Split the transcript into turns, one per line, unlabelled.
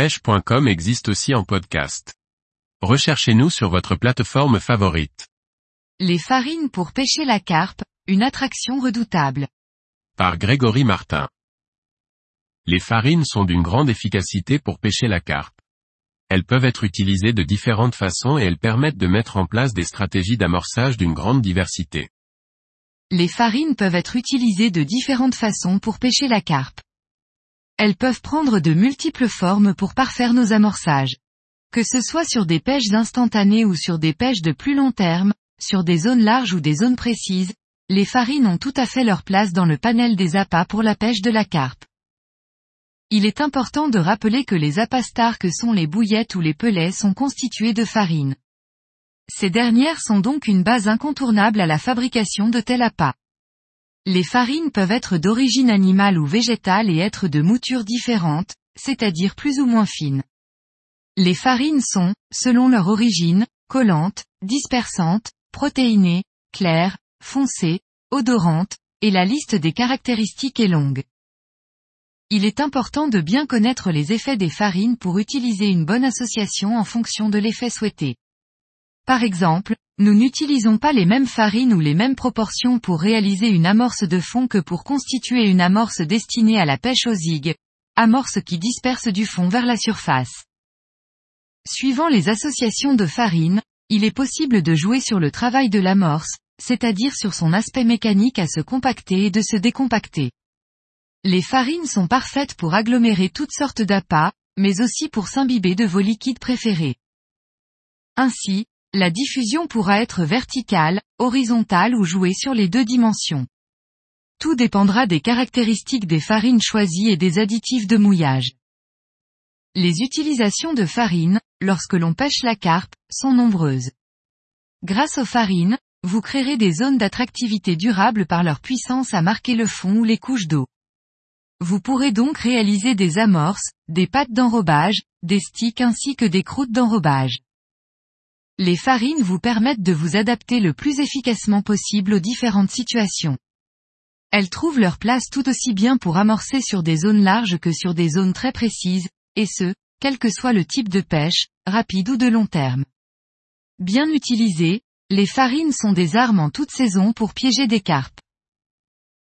pêche.com existe aussi en podcast. Recherchez-nous sur votre plateforme favorite.
Les farines pour pêcher la carpe, une attraction redoutable.
Par Grégory Martin. Les farines sont d'une grande efficacité pour pêcher la carpe. Elles peuvent être utilisées de différentes façons et elles permettent de mettre en place des stratégies d'amorçage d'une grande diversité.
Les farines peuvent être utilisées de différentes façons pour pêcher la carpe. Elles peuvent prendre de multiples formes pour parfaire nos amorçages. Que ce soit sur des pêches instantanées ou sur des pêches de plus long terme, sur des zones larges ou des zones précises, les farines ont tout à fait leur place dans le panel des appâts pour la pêche de la carpe. Il est important de rappeler que les appâts stars que sont les bouillettes ou les pelets sont constitués de farine. Ces dernières sont donc une base incontournable à la fabrication de tel appât. Les farines peuvent être d'origine animale ou végétale et être de moutures différentes, c'est-à-dire plus ou moins fines. Les farines sont, selon leur origine, collantes, dispersantes, protéinées, claires, foncées, odorantes, et la liste des caractéristiques est longue. Il est important de bien connaître les effets des farines pour utiliser une bonne association en fonction de l'effet souhaité. Par exemple, nous n'utilisons pas les mêmes farines ou les mêmes proportions pour réaliser une amorce de fond que pour constituer une amorce destinée à la pêche aux zigues, amorce qui disperse du fond vers la surface. Suivant les associations de farines, il est possible de jouer sur le travail de l'amorce, c'est-à-dire sur son aspect mécanique à se compacter et de se décompacter. Les farines sont parfaites pour agglomérer toutes sortes d'appâts, mais aussi pour s'imbiber de vos liquides préférés. Ainsi, la diffusion pourra être verticale, horizontale ou jouer sur les deux dimensions. Tout dépendra des caractéristiques des farines choisies et des additifs de mouillage. Les utilisations de farine, lorsque l'on pêche la carpe, sont nombreuses. Grâce aux farines, vous créerez des zones d'attractivité durable par leur puissance à marquer le fond ou les couches d'eau. Vous pourrez donc réaliser des amorces, des pâtes d'enrobage, des sticks ainsi que des croûtes d'enrobage. Les farines vous permettent de vous adapter le plus efficacement possible aux différentes situations. Elles trouvent leur place tout aussi bien pour amorcer sur des zones larges que sur des zones très précises, et ce, quel que soit le type de pêche, rapide ou de long terme. Bien utilisées, les farines sont des armes en toute saison pour piéger des carpes.